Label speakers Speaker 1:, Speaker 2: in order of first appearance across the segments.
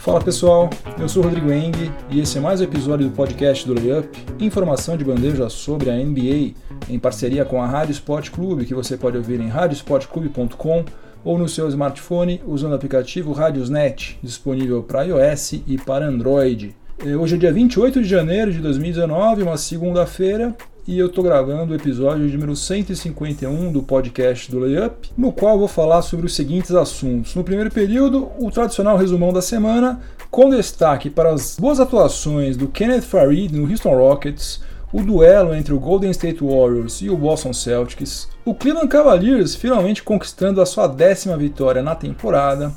Speaker 1: Fala pessoal, eu sou Rodrigo Eng e esse é mais um episódio do podcast do Layup, informação de bandeja sobre a NBA, em parceria com a Rádio Sport Clube, que você pode ouvir em radiosportclube.com ou no seu smartphone usando o aplicativo Radiosnet, disponível para iOS e para Android. É, hoje é dia 28 de janeiro de 2019, uma segunda-feira, e eu estou gravando o episódio número 151 do podcast do Layup, no qual vou falar sobre os seguintes assuntos. No primeiro período, o tradicional resumão da semana, com destaque para as boas atuações do Kenneth Farid no Houston Rockets, o duelo entre o Golden State Warriors e o Boston Celtics, o Cleveland Cavaliers finalmente conquistando a sua décima vitória na temporada,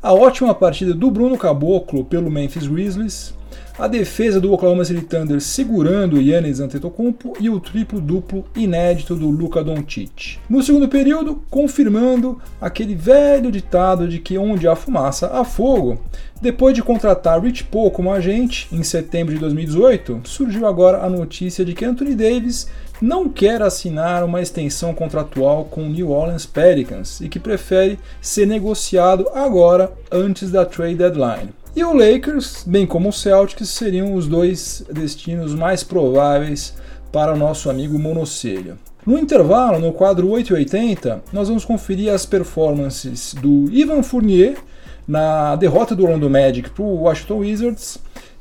Speaker 1: a ótima partida do Bruno Caboclo pelo Memphis Grizzlies, a defesa do Oklahoma City Thunder segurando Yannis Antetokounmpo e o triplo-duplo inédito do Luka Doncic. No segundo período, confirmando aquele velho ditado de que onde há fumaça há fogo, depois de contratar Rich Paul como agente em setembro de 2018, surgiu agora a notícia de que Anthony Davis não quer assinar uma extensão contratual com o New Orleans Pelicans e que prefere ser negociado agora antes da trade deadline. E o Lakers, bem como o Celtics, seriam os dois destinos mais prováveis para o nosso amigo Monocelha. No intervalo, no quadro 880, nós vamos conferir as performances do Ivan Fournier na derrota do Orlando Magic para o Washington Wizards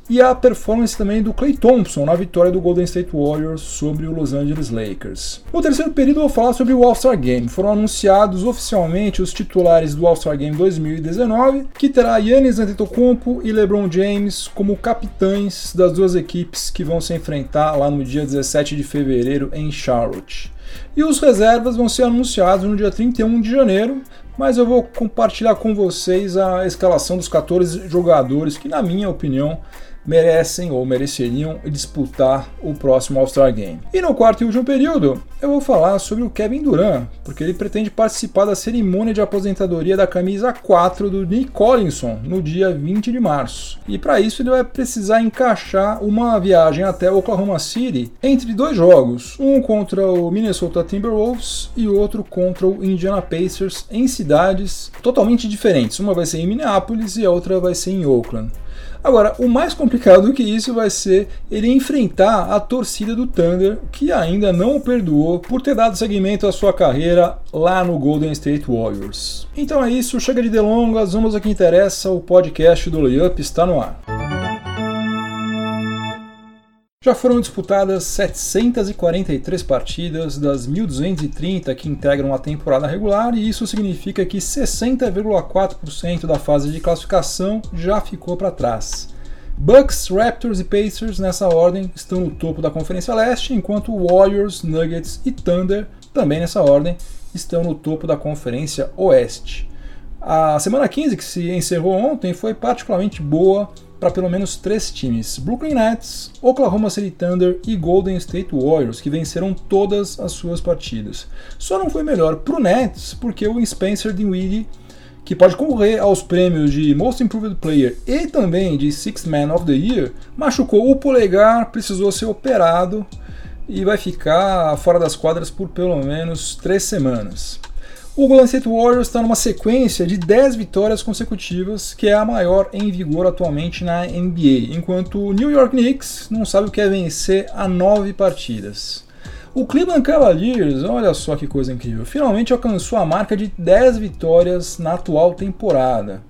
Speaker 1: e a performance também do Clay Thompson na vitória do Golden State Warriors sobre o Los Angeles Lakers. No terceiro período eu vou falar sobre o All-Star Game. Foram anunciados oficialmente os titulares do All-Star Game 2019, que terá Giannis Antetokounmpo e LeBron James como capitães das duas equipes que vão se enfrentar lá no dia 17 de fevereiro em Charlotte. E os reservas vão ser anunciados no dia 31 de janeiro, mas eu vou compartilhar com vocês a escalação dos 14 jogadores que, na minha opinião, merecem ou mereceriam disputar o próximo All-Star Game. E no quarto e último período, eu vou falar sobre o Kevin Durant, porque ele pretende participar da cerimônia de aposentadoria da camisa 4 do Nick Collinson no dia 20 de março. E para isso ele vai precisar encaixar uma viagem até Oklahoma City entre dois jogos, um contra o Minnesota Timberwolves e outro contra o Indiana Pacers em cidades totalmente diferentes. Uma vai ser em Minneapolis e a outra vai ser em Oakland. Agora, o mais complicado do que isso vai ser ele enfrentar a torcida do Thunder, que ainda não o perdoou por ter dado seguimento à sua carreira lá no Golden State Warriors. Então é isso, chega de delongas, vamos ao que interessa, o podcast do Layup está no ar. Já foram disputadas 743 partidas das 1.230 que integram a temporada regular, e isso significa que 60,4% da fase de classificação já ficou para trás. Bucks, Raptors e Pacers nessa ordem estão no topo da Conferência Leste, enquanto Warriors, Nuggets e Thunder, também nessa ordem, estão no topo da Conferência Oeste. A semana 15, que se encerrou ontem, foi particularmente boa para pelo menos três times: Brooklyn Nets, Oklahoma City Thunder e Golden State Warriors, que venceram todas as suas partidas. Só não foi melhor para o Nets porque o Spencer Dinwiddie, que pode concorrer aos prêmios de Most Improved Player e também de Sixth Man of the Year, machucou o polegar, precisou ser operado e vai ficar fora das quadras por pelo menos três semanas. O Golden State Warriors está numa sequência de 10 vitórias consecutivas, que é a maior em vigor atualmente na NBA, enquanto o New York Knicks não sabe o que é vencer a 9 partidas. O Cleveland Cavaliers, olha só que coisa incrível, finalmente alcançou a marca de 10 vitórias na atual temporada.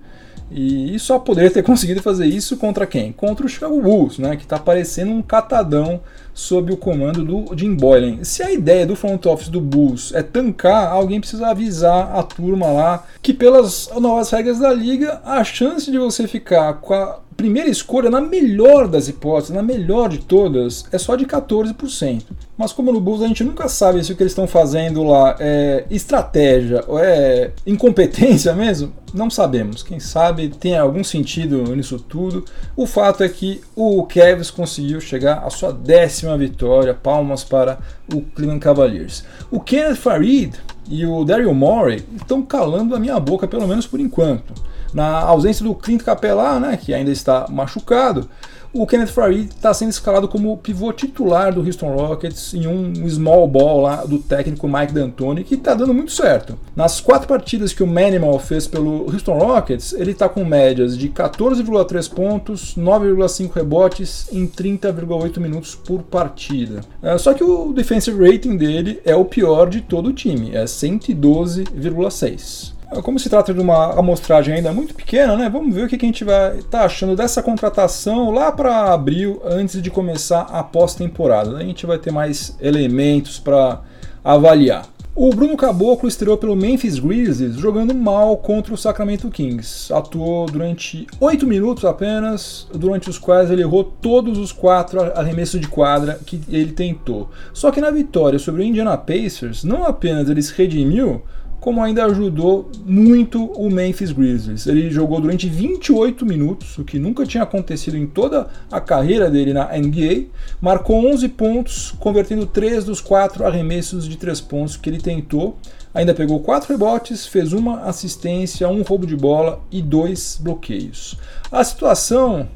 Speaker 1: E só poderia ter conseguido fazer isso contra quem? Contra o Chicago Bulls, né, que está parecendo um catadão sob o comando do Jim Boylan. Se a ideia do front office do Bulls é tancar, alguém precisa avisar a turma lá que pelas novas regras da liga, a chance de você ficar com a primeira escolha, na melhor das hipóteses, na melhor de todas, é só de 14%. Mas como no Bulls a gente nunca sabe se o que eles estão fazendo lá é estratégia ou é incompetência mesmo, não sabemos. Quem sabe tem algum sentido nisso tudo. O fato é que o Cavs conseguiu chegar à sua décima vitória. Palmas para o Cleveland Cavaliers. O Kenneth Farid e o Daryl Morey estão calando a minha boca, pelo menos por enquanto. Na ausência do Clint Capela, né, que ainda está machucado, o Kenneth Farid está sendo escalado como pivô titular do Houston Rockets em um small ball lá do técnico Mike D'Antoni, que está dando muito certo. Nas quatro partidas que o Manimal fez pelo Houston Rockets, ele está com médias de 14,3 pontos, 9,5 rebotes em 30,8 minutos por partida. É, só que o defensive rating dele é o pior de todo o time, é 112,6. Como se trata de uma amostragem ainda muito pequena, né? Vamos ver o que a gente vai estar tá achando dessa contratação lá para abril, antes de começar a pós-temporada. A gente vai ter mais elementos para avaliar. O Bruno Caboclo estreou pelo Memphis Grizzlies jogando mal contra o Sacramento Kings. Atuou durante 8 minutos apenas, durante os quais ele errou todos os quatro arremessos de quadra que ele tentou. Só que na vitória sobre o Indiana Pacers, não apenas ele se redimiu, como ainda ajudou muito o Memphis Grizzlies. Ele jogou durante 28 minutos, o que nunca tinha acontecido em toda a carreira dele na NBA, marcou 11 pontos, convertendo 3 dos 4 arremessos de 3 pontos que ele tentou. Ainda pegou 4 rebotes, fez uma assistência, um roubo de bola e dois bloqueios. A situação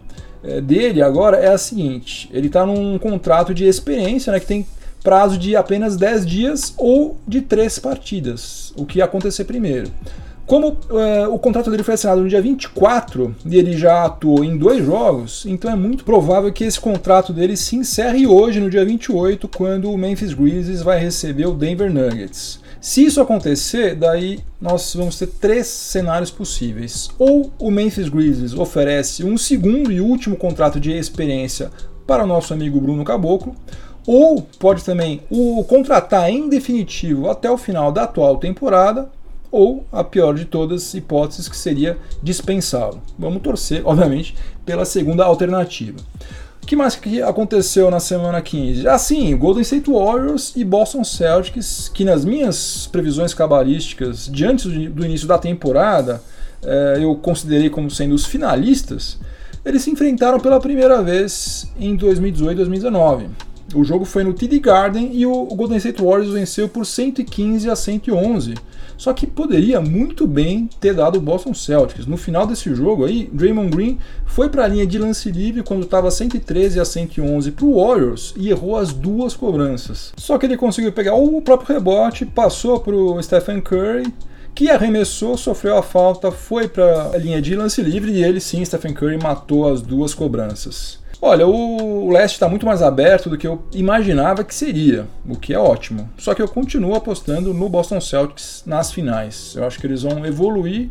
Speaker 1: eh, dele agora é a seguinte: ele está num contrato de experiência, né, que tem prazo de apenas 10 dias ou de 3 partidas, o que ia acontecer primeiro. Como é, o contrato dele foi assinado no dia 24 e ele já atuou em dois jogos, então é muito provável que esse contrato dele se encerre hoje, no dia 28, quando o Memphis Grizzlies vai receber o Denver Nuggets. Se isso acontecer, daí nós vamos ter três cenários possíveis. Ou o Memphis Grizzlies oferece um segundo e último contrato de experiência para o nosso amigo Bruno Caboclo, ou pode também o contratar em definitivo até o final da atual temporada, ou a pior de todas as hipóteses que seria dispensá-lo. Vamos torcer, obviamente, pela segunda alternativa. O que mais que aconteceu na semana 15? Assim, Golden State Warriors e Boston Celtics, que nas minhas previsões cabalísticas, diante do início da temporada, eh, eu considerei como sendo os finalistas, eles se enfrentaram pela primeira vez em 2018 2019. O jogo foi no TD Garden e o Golden State Warriors venceu por 115 a 111. Só que poderia muito bem ter dado o Boston Celtics. No final desse jogo aí, Draymond Green foi para a linha de lance livre quando estava 113 a 111 para o Warriors e errou as duas cobranças. Só que ele conseguiu pegar o próprio rebote, passou para o Stephen Curry que arremessou, sofreu a falta, foi para a linha de lance livre e ele sim, Stephen Curry, matou as duas cobranças. Olha, o leste está muito mais aberto do que eu imaginava que seria, o que é ótimo. Só que eu continuo apostando no Boston Celtics nas finais. Eu acho que eles vão evoluir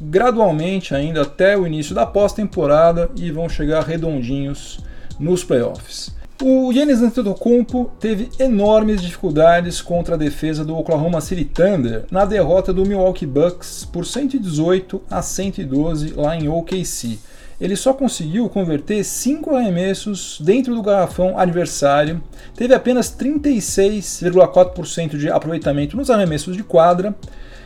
Speaker 1: gradualmente ainda até o início da pós-temporada e vão chegar redondinhos nos playoffs. O Yannis Antetokounmpo teve enormes dificuldades contra a defesa do Oklahoma City Thunder na derrota do Milwaukee Bucks por 118 a 112 lá em OKC ele só conseguiu converter 5 arremessos dentro do garrafão adversário, teve apenas 36,4% de aproveitamento nos arremessos de quadra,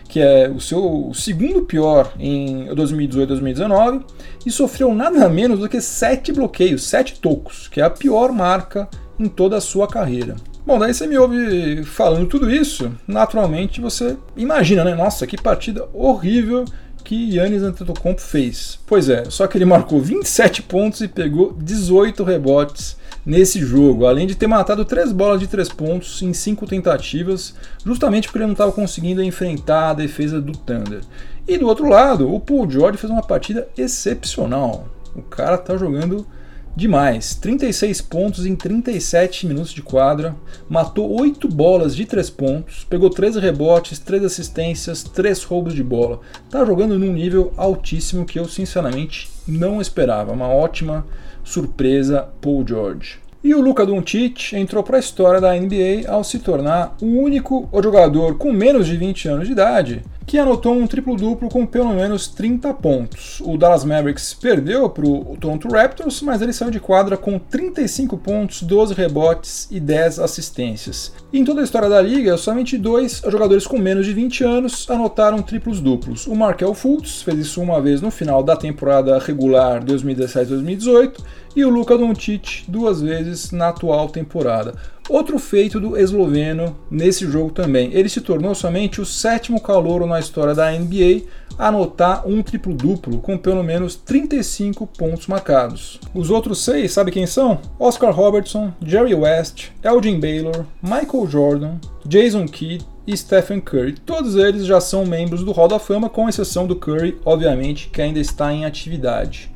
Speaker 1: que é o seu segundo pior em 2018-2019, e sofreu nada menos do que 7 bloqueios, 7 tocos, que é a pior marca em toda a sua carreira. Bom, daí você me ouve falando tudo isso, naturalmente você imagina, né? Nossa, que partida horrível que Yannis Antetokounmpo fez. Pois é, só que ele marcou 27 pontos e pegou 18 rebotes nesse jogo, além de ter matado 3 bolas de 3 pontos em 5 tentativas, justamente porque ele não estava conseguindo enfrentar a defesa do Thunder. E do outro lado, o Paul George fez uma partida excepcional. O cara tá jogando demais. 36 pontos em 37 minutos de quadra, matou 8 bolas de 3 pontos, pegou 13 rebotes, 3 assistências, 3 roubos de bola. Tá jogando num nível altíssimo que eu sinceramente não esperava. Uma ótima surpresa Paul George. E o Luka Doncic entrou para a história da NBA ao se tornar o único jogador com menos de 20 anos de idade que anotou um triplo-duplo com pelo menos 30 pontos. O Dallas Mavericks perdeu para o Toronto Raptors, mas ele saiu de quadra com 35 pontos, 12 rebotes e 10 assistências. Em toda a história da liga, somente dois jogadores com menos de 20 anos anotaram triplos duplos. O Markel Fultz fez isso uma vez no final da temporada regular 2017-2018 e o Luka Doncic duas vezes na atual temporada. Outro feito do esloveno nesse jogo também. Ele se tornou somente o sétimo calouro na história da NBA a anotar um triplo-duplo com pelo menos 35 pontos marcados. Os outros seis, sabe quem são? Oscar Robertson, Jerry West, Elgin Baylor, Michael Jordan, Jason Kidd e Stephen Curry. Todos eles já são membros do Hall da Fama, com exceção do Curry, obviamente, que ainda está em atividade.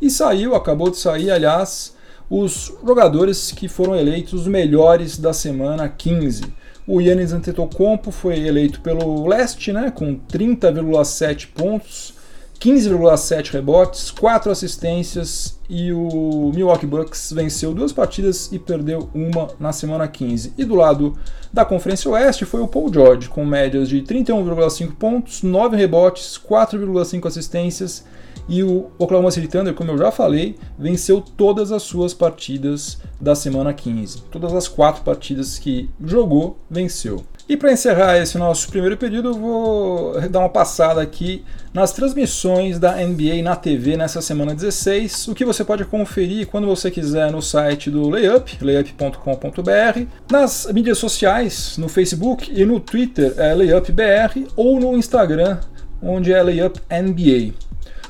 Speaker 1: E saiu, acabou de sair, aliás, os jogadores que foram eleitos os melhores da semana 15. O Yannis Antetokounmpo foi eleito pelo leste, né, com 30,7 pontos, 15,7 rebotes, 4 assistências e o Milwaukee Bucks venceu duas partidas e perdeu uma na semana 15. E do lado da Conferência Oeste foi o Paul George, com médias de 31,5 pontos, 9 rebotes, 4,5 assistências e o Oklahoma City Thunder, como eu já falei, venceu todas as suas partidas da semana 15. Todas as quatro partidas que jogou, venceu. E para encerrar esse nosso primeiro período, eu vou dar uma passada aqui nas transmissões da NBA na TV nessa semana 16, o que você pode conferir quando você quiser no site do Layup, layup.com.br, nas mídias sociais, no Facebook e no Twitter, é LayupBR, ou no Instagram, onde é LayupNBA.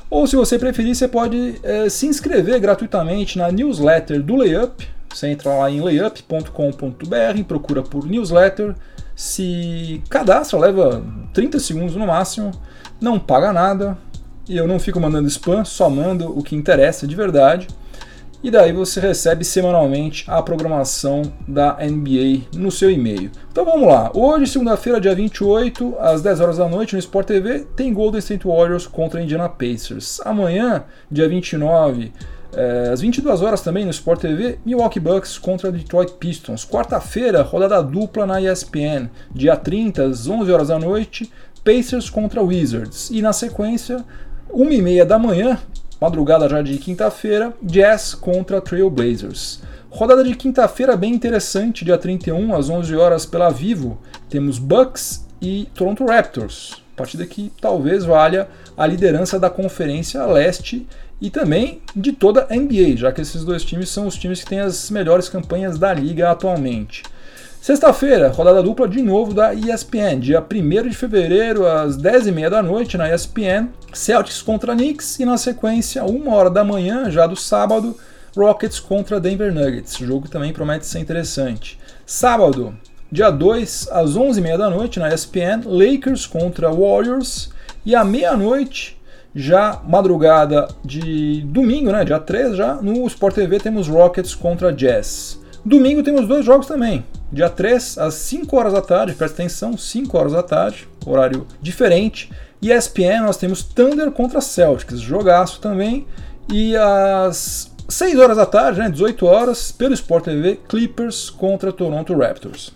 Speaker 1: Ou se você preferir, você pode é, se inscrever gratuitamente na newsletter do Layup. Você entra lá em layup.com.br, procura por newsletter, se cadastra, leva 30 segundos no máximo, não paga nada, e eu não fico mandando spam, só mando o que interessa de verdade e daí você recebe semanalmente a programação da NBA no seu e-mail. Então vamos lá. Hoje, segunda-feira, dia 28, às 10 horas da noite no Sport TV, tem Golden State Warriors contra Indiana Pacers. Amanhã, dia 29, é, às 22 horas também no Sport TV, Milwaukee Bucks contra Detroit Pistons. Quarta-feira, rodada dupla na ESPN. Dia 30, às 11 horas da noite, Pacers contra Wizards. E na sequência, 1h30 da manhã, Madrugada já de quinta-feira, Jazz contra Trailblazers. Rodada de quinta-feira bem interessante, dia 31 às 11 horas pela Vivo. Temos Bucks e Toronto Raptors. Partida que talvez valha a liderança da Conferência Leste e também de toda a NBA, já que esses dois times são os times que têm as melhores campanhas da liga atualmente. Sexta-feira, rodada dupla de novo da ESPN, dia 1 de fevereiro, às 10h30 da noite, na ESPN, Celtics contra Knicks e na sequência, 1 hora da manhã, já do sábado, Rockets contra Denver Nuggets. O jogo também promete ser interessante. Sábado, dia 2, às 11h30 da noite, na ESPN, Lakers contra Warriors e à meia-noite, já madrugada de domingo, né, dia 3 já, no Sport TV temos Rockets contra Jazz. Domingo temos dois jogos também. Dia 3, às 5 horas da tarde, presta atenção, 5 horas da tarde, horário diferente. E ESPN nós temos Thunder contra Celtics, jogaço também. E às 6 horas da tarde, né, 18 horas, pelo Sport TV, Clippers contra Toronto Raptors.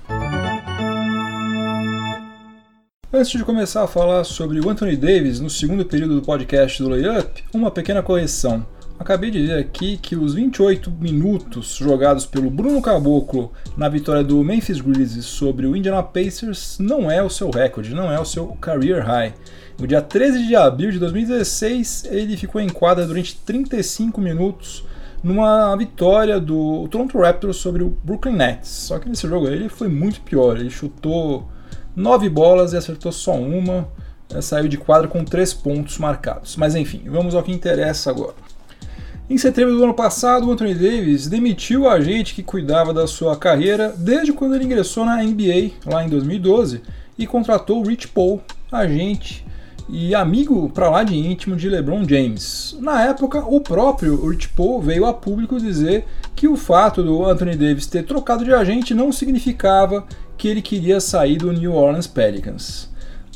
Speaker 1: Antes de começar a falar sobre o Anthony Davis no segundo período do podcast do Layup, uma pequena correção. Acabei de dizer aqui que os 28 minutos jogados pelo Bruno Caboclo na vitória do Memphis Grizzlies sobre o Indiana Pacers não é o seu recorde, não é o seu career high. No dia 13 de abril de 2016, ele ficou em quadra durante 35 minutos numa vitória do Toronto Raptors sobre o Brooklyn Nets. Só que nesse jogo ele foi muito pior, ele chutou 9 bolas e acertou só uma, eh, saiu de quadra com 3 pontos marcados. Mas enfim, vamos ao que interessa agora. Em setembro do ano passado, Anthony Davis demitiu o agente que cuidava da sua carreira desde quando ele ingressou na NBA, lá em 2012, e contratou Rich Paul, agente e amigo para lá de íntimo de LeBron James. Na época, o próprio Rich Paul veio a público dizer que o fato do Anthony Davis ter trocado de agente não significava que ele queria sair do New Orleans Pelicans.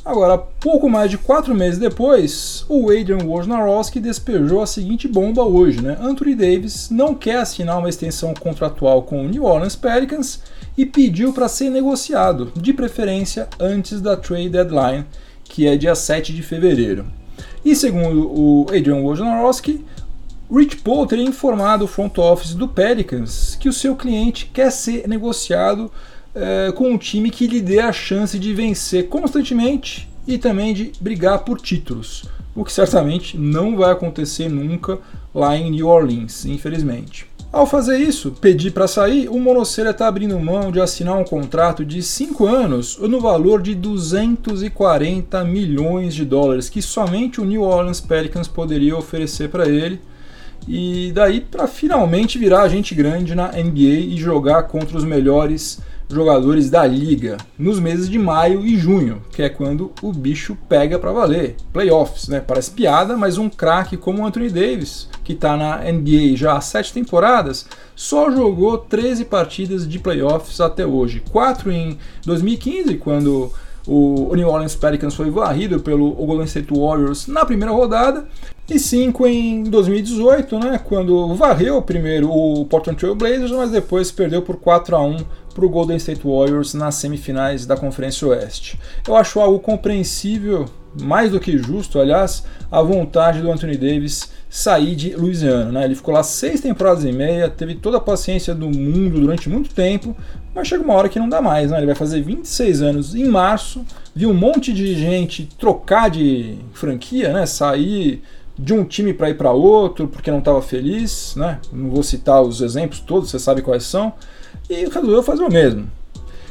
Speaker 1: Agora, pouco mais de quatro meses depois, o Adrian Wojnarowski despejou a seguinte bomba hoje, né? Anthony Davis não quer assinar uma extensão contratual com o New Orleans Pelicans e pediu para ser negociado, de preferência antes da trade deadline, que é dia 7 de fevereiro. E segundo o Adrian Wojnarowski, Rich Paul teria informado o front office do Pelicans que o seu cliente quer ser negociado é, com um time que lhe dê a chance de vencer constantemente e também de brigar por títulos, o que certamente não vai acontecer nunca lá em New Orleans, infelizmente. Ao fazer isso, pedir para sair, o Monocelha está abrindo mão de assinar um contrato de 5 anos no valor de 240 milhões de dólares que somente o New Orleans Pelicans poderia oferecer para ele. E daí para finalmente virar agente grande na NBA e jogar contra os melhores jogadores da liga nos meses de maio e junho, que é quando o bicho pega para valer. Playoffs, né? Parece piada, mas um craque como Anthony Davis, que está na NBA já há sete temporadas, só jogou 13 partidas de playoffs até hoje. Quatro em 2015, quando o New Orleans Pelicans foi varrido pelo Golden State Warriors na primeira rodada, e 5 em 2018, né, quando varreu primeiro o Portland Trail Blazers, mas depois perdeu por 4 a 1 para o Golden State Warriors nas semifinais da Conferência Oeste. Eu acho algo compreensível, mais do que justo, aliás, a vontade do Anthony Davis sair de Louisiana. Né? Ele ficou lá seis temporadas e meia, teve toda a paciência do mundo durante muito tempo, mas chega uma hora que não dá mais. Né? Ele vai fazer 26 anos em março, viu um monte de gente trocar de franquia, né? sair de um time para ir para outro porque não estava feliz, né? Não vou citar os exemplos todos, você sabe quais são e resolveu fazer o mesmo.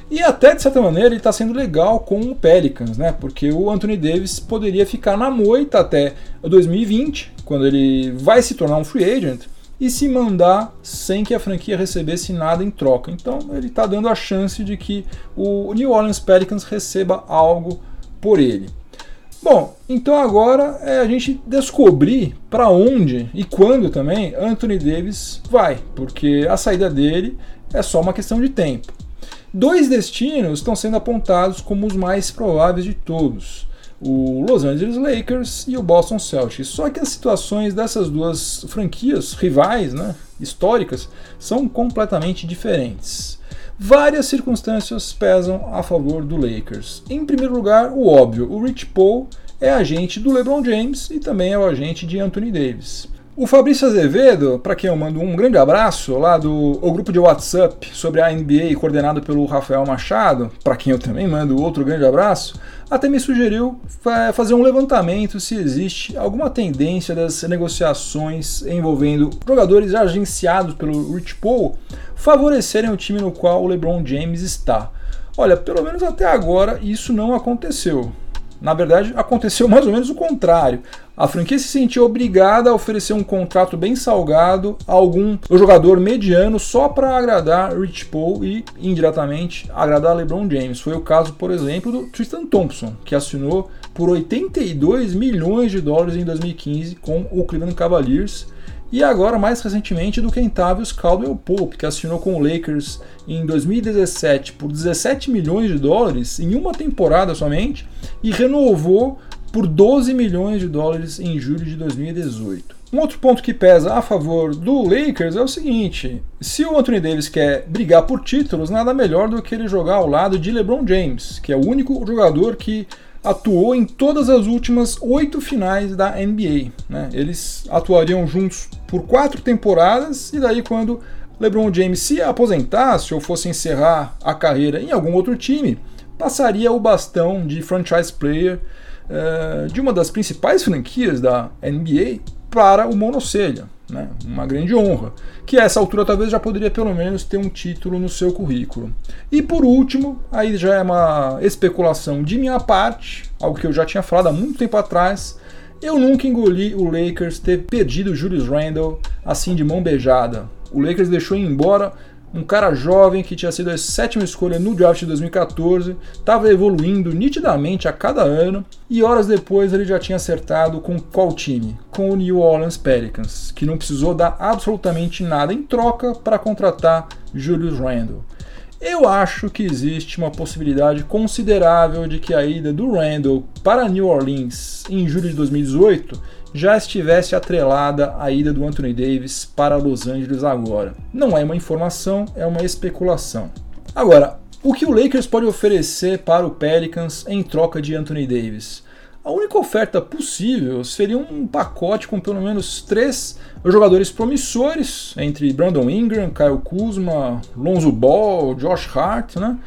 Speaker 1: E até de certa maneira ele está sendo legal com o Pelicans, né? Porque o Anthony Davis poderia ficar na moita até 2020, quando ele vai se tornar um free agent e se mandar sem que a franquia recebesse nada em troca. Então ele está dando a chance de que o New Orleans Pelicans receba algo por ele. Bom, então agora é a gente descobrir para onde e quando também Anthony Davis vai, porque a saída dele é só uma questão de tempo. Dois destinos estão sendo apontados como os mais prováveis de todos: o Los Angeles Lakers e o Boston Celtics. Só que as situações dessas duas franquias rivais, né, históricas, são completamente diferentes. Várias circunstâncias pesam a favor do Lakers. Em primeiro lugar, o óbvio: o Rich Paul é agente do LeBron James e também é o agente de Anthony Davis. O Fabrício Azevedo, para quem eu mando um grande abraço, lá do o grupo de WhatsApp sobre a NBA coordenado pelo Rafael Machado, para quem eu também mando outro grande abraço, até me sugeriu fazer um levantamento se existe alguma tendência das negociações envolvendo jogadores agenciados pelo Rich Paul favorecerem o time no qual o LeBron James está. Olha, pelo menos até agora isso não aconteceu. Na verdade, aconteceu mais ou menos o contrário. A franquia se sentiu obrigada a oferecer um contrato bem salgado a algum jogador mediano só para agradar Rich Paul e, indiretamente, agradar LeBron James. Foi o caso, por exemplo, do Tristan Thompson, que assinou por 82 milhões de dólares em 2015 com o Cleveland Cavaliers e agora mais recentemente do Kentavious Caldwell Pope, que assinou com o Lakers em 2017 por 17 milhões de dólares em uma temporada somente e renovou por 12 milhões de dólares em julho de 2018. Um outro ponto que pesa a favor do Lakers é o seguinte: se o Anthony Davis quer brigar por títulos, nada melhor do que ele jogar ao lado de LeBron James, que é o único jogador que atuou em todas as últimas oito finais da NBA. Né? Eles atuariam juntos por quatro temporadas e daí quando LeBron James se aposentasse ou fosse encerrar a carreira em algum outro time, passaria o bastão de franchise player uh, de uma das principais franquias da NBA para o monocelha né? uma grande honra, que a essa altura talvez já poderia pelo menos ter um título no seu currículo. E por último, aí já é uma especulação de minha parte, algo que eu já tinha falado há muito tempo atrás, eu nunca engoli o Lakers ter perdido Julius Randle assim de mão beijada. O Lakers deixou embora um cara jovem que tinha sido a sétima escolha no draft de 2014, estava evoluindo nitidamente a cada ano e horas depois ele já tinha acertado com qual time? Com o New Orleans Pelicans, que não precisou dar absolutamente nada em troca para contratar Julius Randle. Eu acho que existe uma possibilidade considerável de que a ida do Randle para New Orleans em julho de 2018 já estivesse atrelada à ida do Anthony Davis para Los Angeles agora. Não é uma informação, é uma especulação. Agora, o que o Lakers pode oferecer para o Pelicans em troca de Anthony Davis? A única oferta possível seria um pacote com pelo menos três jogadores promissores, entre Brandon Ingram, Kyle Kuzma, Lonzo Ball, Josh Hart, né?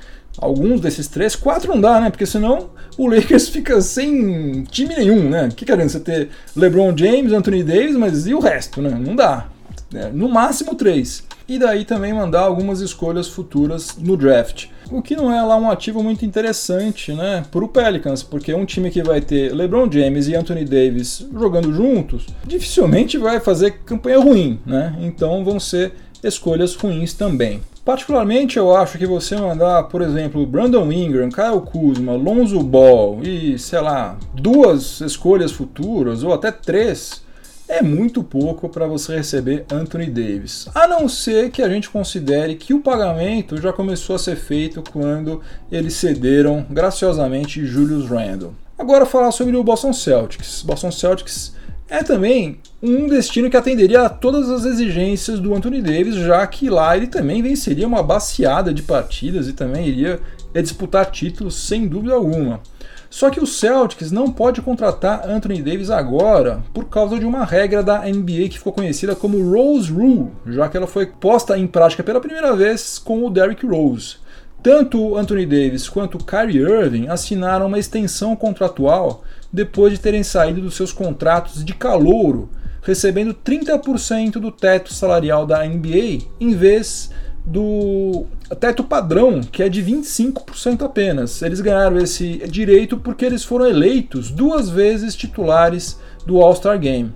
Speaker 1: Alguns desses três, quatro não dá, né? Porque senão o Lakers fica sem time nenhum, né? Que querendo você ter LeBron James, Anthony Davis, mas e o resto, né? Não dá. É, no máximo três. e daí também mandar algumas escolhas futuras no draft. O que não é lá um ativo muito interessante, né, para o Pelicans, porque um time que vai ter LeBron James e Anthony Davis jogando juntos, dificilmente vai fazer campanha ruim, né? Então vão ser escolhas ruins também. Particularmente eu acho que você mandar, por exemplo, Brandon Ingram, Kyle Kuzma, Lonzo Ball e, sei lá, duas escolhas futuras ou até três, é muito pouco para você receber Anthony Davis. A não ser que a gente considere que o pagamento já começou a ser feito quando eles cederam graciosamente Julius Randle. Agora falar sobre o Boston Celtics. Boston Celtics é também um destino que atenderia a todas as exigências do Anthony Davis, já que lá ele também venceria uma baciada de partidas e também iria disputar títulos sem dúvida alguma. Só que o Celtics não pode contratar Anthony Davis agora por causa de uma regra da NBA que ficou conhecida como Rose Rule, já que ela foi posta em prática pela primeira vez com o Derrick Rose. Tanto Anthony Davis quanto Kyrie Irving assinaram uma extensão contratual depois de terem saído dos seus contratos de calouro, recebendo 30% do teto salarial da NBA em vez do teto padrão, que é de 25% apenas. Eles ganharam esse direito porque eles foram eleitos duas vezes titulares do All-Star Game.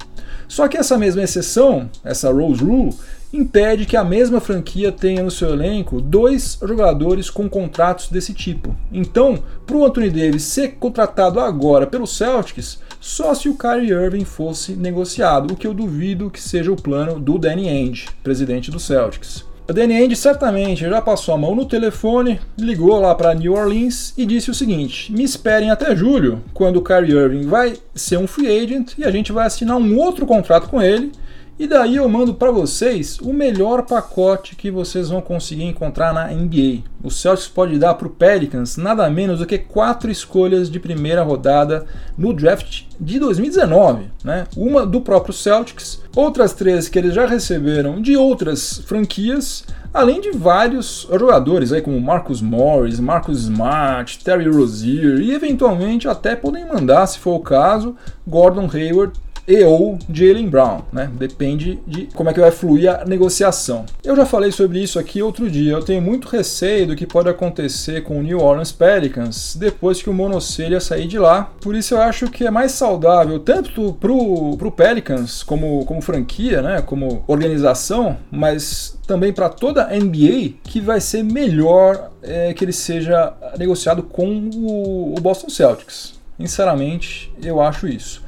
Speaker 1: Só que essa mesma exceção, essa Rose Rule, impede que a mesma franquia tenha no seu elenco dois jogadores com contratos desse tipo. Então, para o Anthony Davis ser contratado agora pelo Celtics, só se o Kyrie Irving fosse negociado, o que eu duvido que seja o plano do Danny Ainge, presidente do Celtics. O Danny Ainge certamente já passou a mão no telefone, ligou lá para New Orleans e disse o seguinte: me esperem até julho, quando o Kyrie Irving vai ser um free agent e a gente vai assinar um outro contrato com ele e daí eu mando para vocês o melhor pacote que vocês vão conseguir encontrar na NBA. O Celtics pode dar para o Pelicans nada menos do que quatro escolhas de primeira rodada no draft de 2019, né? Uma do próprio Celtics, outras três que eles já receberam de outras franquias, além de vários jogadores aí como Marcus Morris, Marcus Smart, Terry Rozier e eventualmente até podem mandar, se for o caso, Gordon Hayward e ou Jalen Brown, né? Depende de como é que vai fluir a negociação. Eu já falei sobre isso aqui outro dia. Eu tenho muito receio do que pode acontecer com o New Orleans Pelicans depois que o Monocelha sair de lá. Por isso eu acho que é mais saudável tanto pro, pro Pelicans como, como franquia, né? Como organização, mas também para toda a NBA que vai ser melhor é, que ele seja negociado com o, o Boston Celtics. Sinceramente, eu acho isso.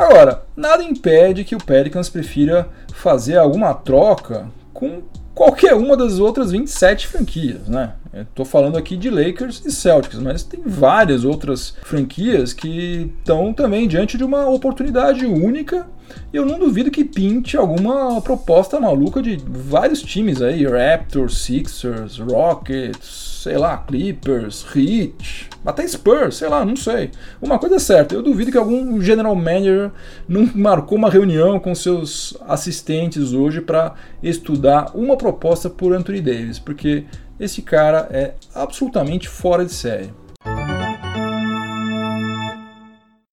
Speaker 1: Agora, nada impede que o Pelicans prefira fazer alguma troca com qualquer uma das outras 27 franquias, né? Estou falando aqui de Lakers e Celtics, mas tem várias outras franquias que estão também diante de uma oportunidade única. Eu não duvido que pinte alguma proposta maluca de vários times aí: Raptors, Sixers, Rockets, sei lá, Clippers, Heat, até Spurs, sei lá, não sei. Uma coisa é certa, eu duvido que algum general manager não marcou uma reunião com seus assistentes hoje para estudar uma proposta por Anthony Davis, porque esse cara é absolutamente fora de série.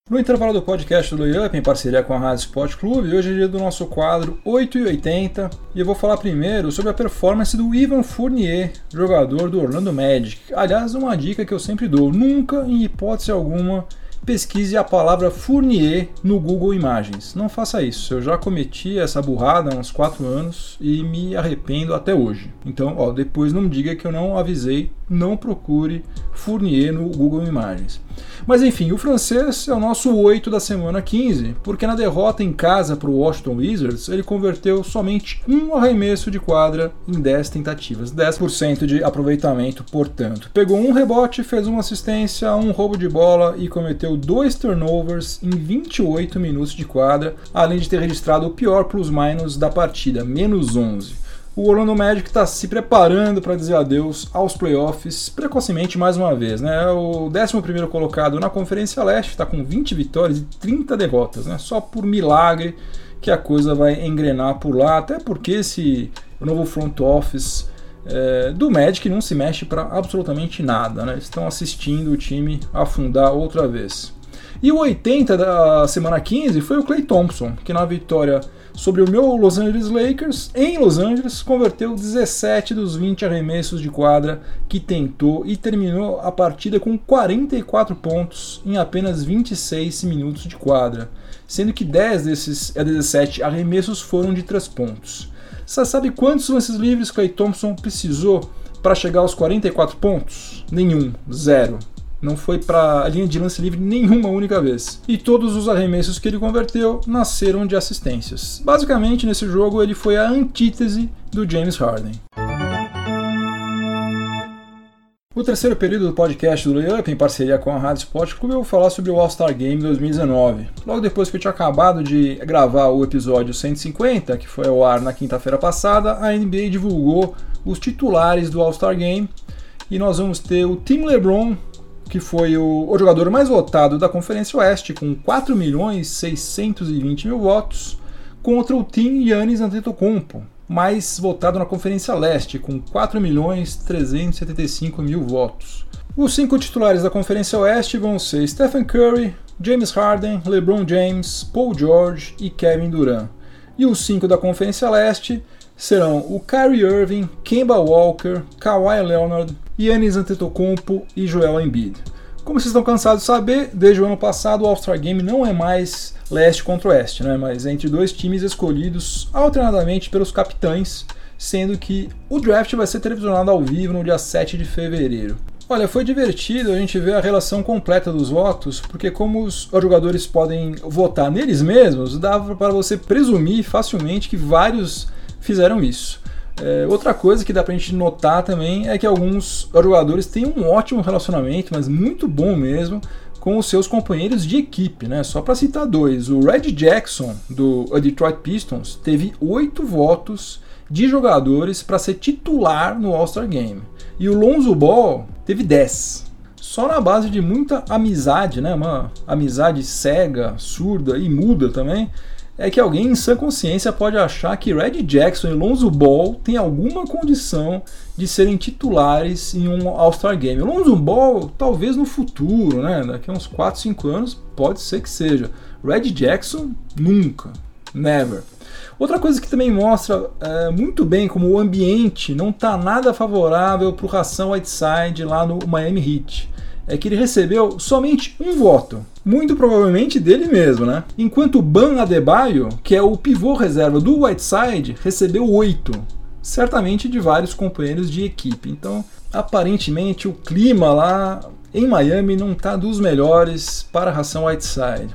Speaker 1: No intervalo do podcast do Layup, em parceria com a Rádio Sport Clube, hoje é dia do nosso quadro 8 e 80 e eu vou falar primeiro sobre a performance do Ivan Fournier, jogador do Orlando Magic. Aliás, uma dica que eu sempre dou: nunca, em hipótese alguma, pesquise a palavra Fournier no Google Imagens. Não faça isso. Eu já cometi essa burrada há uns 4 anos e me arrependo até hoje. Então, ó, depois não diga que eu não avisei, não procure Fournier no Google Imagens. Mas enfim, o francês é o nosso 8 da semana 15, porque na derrota em casa para o Washington Wizards, ele converteu somente um arremesso de quadra em 10 tentativas, 10% de aproveitamento, portanto. Pegou um rebote, fez uma assistência, um roubo de bola e cometeu dois turnovers em 28 minutos de quadra, além de ter registrado o pior plus-minus da partida, menos 11 o Orlando Magic está se preparando para dizer adeus aos playoffs precocemente mais uma vez. Né? É o 11 colocado na Conferência Leste está com 20 vitórias e 30 derrotas. Né? Só por milagre que a coisa vai engrenar por lá, até porque esse novo front office é, do Magic não se mexe para absolutamente nada. Né? Estão assistindo o time afundar outra vez. E o 80 da semana 15 foi o Clay Thompson, que na vitória sobre o meu Los Angeles Lakers, em Los Angeles, converteu 17 dos 20 arremessos de quadra que tentou e terminou a partida com 44 pontos em apenas 26 minutos de quadra, sendo que 10 desses 17 arremessos foram de 3 pontos. Você sabe quantos lances livres Clay Thompson precisou para chegar aos 44 pontos? Nenhum, zero. Não foi para a linha de lance livre nenhuma única vez. E todos os arremessos que ele converteu nasceram de assistências. Basicamente, nesse jogo, ele foi a antítese do James Harden. No terceiro período do podcast do Layup, em parceria com a Rádio Sport Clube, eu vou falar sobre o All-Star Game 2019. Logo depois que eu tinha acabado de gravar o episódio 150, que foi ao ar na quinta-feira passada, a NBA divulgou os titulares do All-Star Game e nós vamos ter o Team LeBron que foi o, o, jogador mais votado da Conferência Oeste, com 4 milhões 620 mil votos, contra o Team Yannis Antetokounmpo, mais votado na Conferência Leste, com 4 milhões 375 mil votos. Os cinco titulares da Conferência Oeste vão ser Stephen Curry, James Harden, LeBron James, Paul George e Kevin Durant. E os cinco da Conferência Leste serão o Kyrie Irving, Kemba Walker, Kawhi Leonard, Yannis Antetokounmpo e Joel Embiid. Como vocês estão cansados de saber, desde o ano passado o All-Star Game não é mais leste contra oeste, né? mas é entre dois times escolhidos alternadamente pelos capitães, sendo que o draft vai ser televisionado ao vivo no dia 7 de fevereiro. Olha, foi divertido a gente ver a relação completa dos votos, porque como os jogadores podem votar neles mesmos, dava para você presumir facilmente que vários fizeram isso. É, outra coisa que dá pra gente notar também é que alguns jogadores têm um ótimo relacionamento, mas muito bom mesmo, com os seus companheiros de equipe, né? Só para citar dois, o Red Jackson do Detroit Pistons teve oito votos de jogadores para ser titular no All-Star Game e o Lonzo Ball teve 10. Só na base de muita amizade, né? Uma amizade cega, surda e muda também é que alguém em sã consciência pode achar que Red Jackson e Lonzo Ball têm alguma condição de serem titulares em um All-Star Game. Lonzo Ball, talvez no futuro, né? daqui a uns 4, 5 anos, pode ser que seja. Red Jackson, nunca. Never. Outra coisa que também mostra é, muito bem como o ambiente não está nada favorável para o Ração Whiteside lá no Miami Heat é que ele recebeu somente um voto, muito provavelmente dele mesmo, né? Enquanto Ban Adebayo, que é o pivô reserva do Whiteside, recebeu oito, certamente de vários companheiros de equipe. Então, aparentemente o clima lá em Miami não está dos melhores para a ração Whiteside.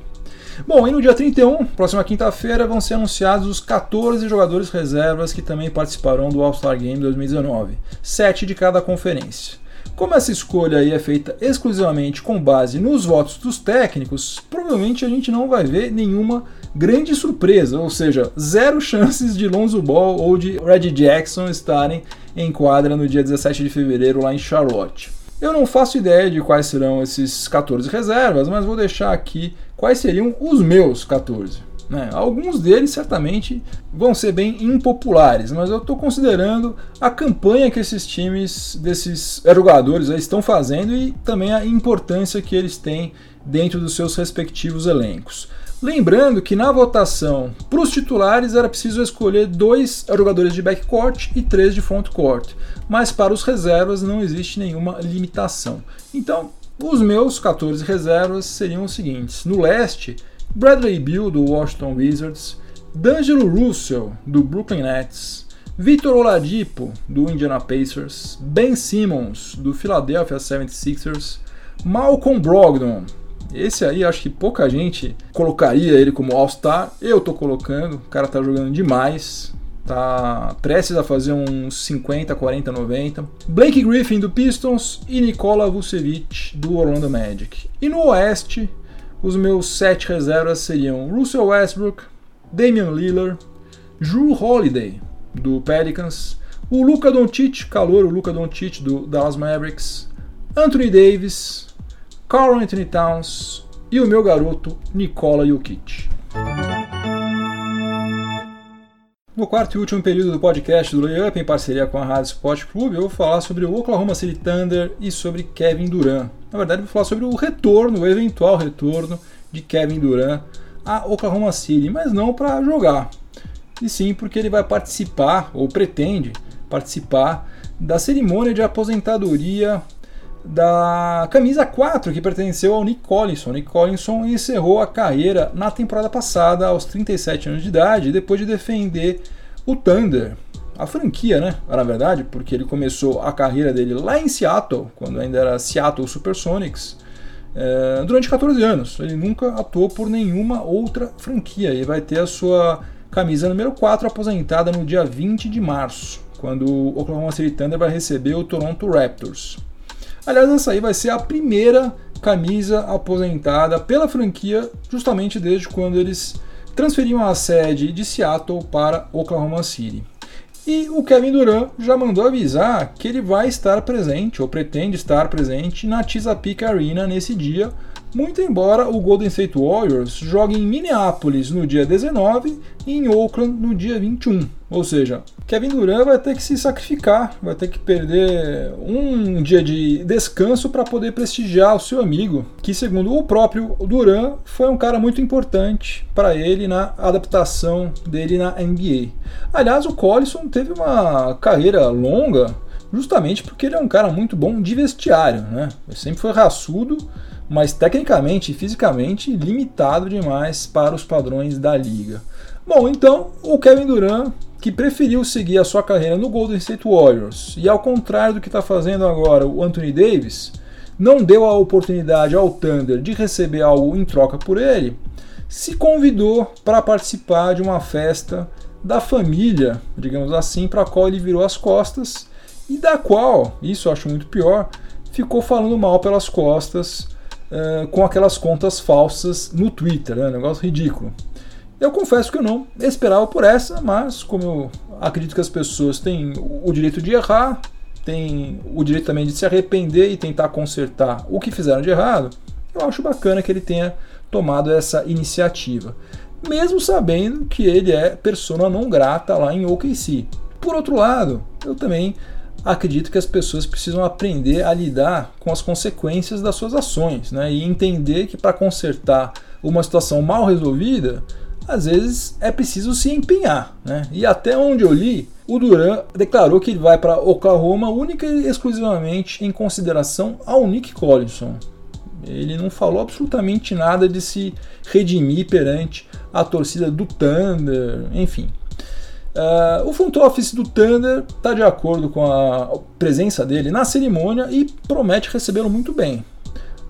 Speaker 1: Bom, e no dia 31, próxima quinta-feira, vão ser anunciados os 14 jogadores reservas que também participarão do All-Star Game 2019, sete de cada conferência. Como essa escolha aí é feita exclusivamente com base nos votos dos técnicos, provavelmente a gente não vai ver nenhuma grande surpresa, ou seja, zero chances de Lonzo Ball ou de Reggie Jackson estarem em quadra no dia 17 de fevereiro lá em Charlotte. Eu não faço ideia de quais serão esses 14 reservas, mas vou deixar aqui quais seriam os meus 14. Né? Alguns deles certamente vão ser bem impopulares, mas eu estou considerando a campanha que esses times, desses jogadores estão fazendo e também a importância que eles têm dentro dos seus respectivos elencos. Lembrando que na votação para os titulares era preciso escolher dois jogadores de backcourt e três de frontcourt, mas para os reservas não existe nenhuma limitação. Então, os meus 14 reservas seriam os seguintes: no leste, Bradley Beal, do Washington Wizards, D'Angelo Russell, do Brooklyn Nets, Victor Oladipo, do Indiana Pacers, Ben Simmons, do Philadelphia 76ers, Malcolm Brogdon. Esse aí acho que pouca gente colocaria ele como All-Star. Eu tô colocando, o cara tá jogando demais. Tá prestes a fazer uns 50, 40, 90. Blake Griffin do Pistons e Nikola Vucevic do Orlando Magic. E no Oeste, os meus sete reservas seriam Russell Westbrook, Damian Lillard, Drew Holiday, do Pelicans, o Luca Doncic, calor, o Luca Doncic do Dallas Mavericks, Anthony Davis, Carl Anthony Towns e o meu garoto Nikola Jokic. No quarto e último período do podcast do Layup, em parceria com a Rádio Sport Clube, eu vou falar sobre o Oklahoma City Thunder e sobre Kevin Durant. Na verdade, vou falar sobre o retorno, o eventual retorno de Kevin Durant a Oklahoma City, mas não para jogar, e sim porque ele vai participar, ou pretende participar, da cerimônia de aposentadoria da camisa 4 que pertenceu ao Nick Collinson. Nick Collinson encerrou a carreira na temporada passada aos 37 anos de idade, depois de defender o Thunder, a franquia, né? Na verdade, porque ele começou a carreira dele lá em Seattle, quando ainda era Seattle Supersonics, é, durante 14 anos. Ele nunca atuou por nenhuma outra franquia e vai ter a sua camisa número 4 aposentada no dia 20 de março, quando o Oklahoma City Thunder vai receber o Toronto Raptors. Aliás, essa aí vai ser a primeira camisa aposentada pela franquia, justamente desde quando eles transferiam a sede de Seattle para Oklahoma City. E o Kevin Durant já mandou avisar que ele vai estar presente, ou pretende estar presente, na Chesapeake Arena nesse dia, muito embora o Golden State Warriors jogue em Minneapolis no dia 19 e em Oakland no dia 21. Ou seja, Kevin Durant vai ter que se sacrificar, vai ter que perder um dia de descanso para poder prestigiar o seu amigo, que segundo o próprio Durant foi um cara muito importante para ele na adaptação dele na NBA. Aliás, o Collison teve uma carreira longa justamente porque ele é um cara muito bom de vestiário, né? Ele sempre foi raçudo mas tecnicamente e fisicamente limitado demais para os padrões da liga. Bom, então o Kevin Durant, que preferiu seguir a sua carreira no Golden State Warriors, e ao contrário do que está fazendo agora o Anthony Davis, não deu a oportunidade ao Thunder de receber algo em troca por ele, se convidou para participar de uma festa da família, digamos assim, para a qual ele virou as costas e da qual, isso eu acho muito pior, ficou falando mal pelas costas uh, com aquelas contas falsas no Twitter, né? um negócio ridículo. Eu confesso que eu não esperava por essa, mas como eu acredito que as pessoas têm o direito de errar, têm o direito também de se arrepender e tentar consertar o que fizeram de errado, eu acho bacana que ele tenha tomado essa iniciativa, mesmo sabendo que ele é persona não grata lá em OKC. Por outro lado, eu também acredito que as pessoas precisam aprender a lidar com as consequências das suas ações, né? E entender que para consertar uma situação mal resolvida, às vezes é preciso se empenhar, né? E até onde eu li, o Duran declarou que ele vai para Oklahoma única e exclusivamente em consideração ao Nick Collinson. Ele não falou absolutamente nada de se redimir perante a torcida do Thunder, enfim. Uh, o front office do Thunder está de acordo com a presença dele na cerimônia e promete recebê-lo muito bem.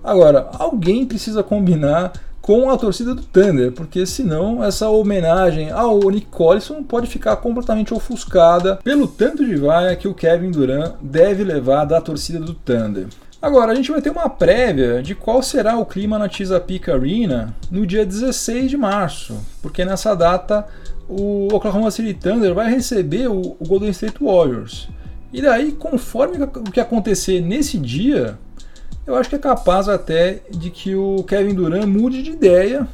Speaker 1: Agora, alguém precisa combinar com a torcida do Thunder, porque senão essa homenagem ao Nick Collison pode ficar completamente ofuscada pelo tanto de vaia que o Kevin Durant deve levar da torcida do Thunder. Agora, a gente vai ter uma prévia de qual será o clima na Chesapeake Arena no dia 16 de março, porque nessa data o Oklahoma City Thunder vai receber o, o Golden State Warriors. E daí, conforme o que acontecer nesse dia, eu acho que é capaz até de que o Kevin Durant mude de ideia,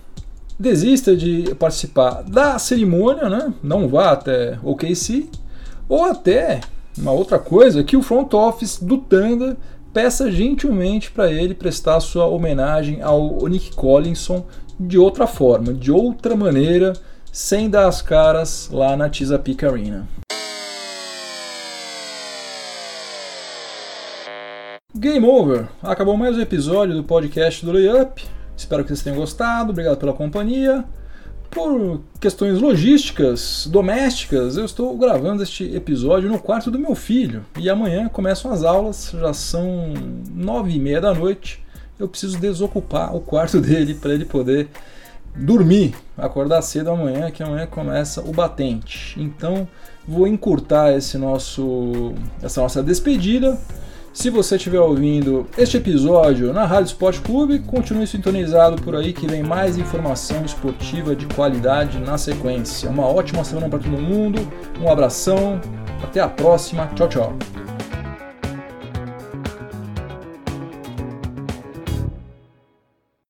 Speaker 1: desista de participar da cerimônia, né? não vá até OKC, ou até uma outra coisa, que o front office do Thunder peça gentilmente para ele prestar sua homenagem ao Nick Collinson de outra forma, de outra maneira, sem dar as caras lá na Chesapeake Arena. Game over! Acabou mais um episódio do podcast do Layup. Espero que vocês tenham gostado. Obrigado pela companhia. Por questões logísticas, domésticas, eu estou gravando este episódio no quarto do meu filho. E amanhã começam as aulas, já são nove e meia da noite. Eu preciso desocupar o quarto dele para ele poder dormir, acordar cedo amanhã, que amanhã começa o batente. Então, vou encurtar esse nosso essa nossa despedida. Se você estiver ouvindo este episódio na Rádio Esporte Clube, continue sintonizado por aí que vem mais informação esportiva de qualidade na sequência. Uma ótima semana para todo mundo, um abração, até a próxima, tchau, tchau.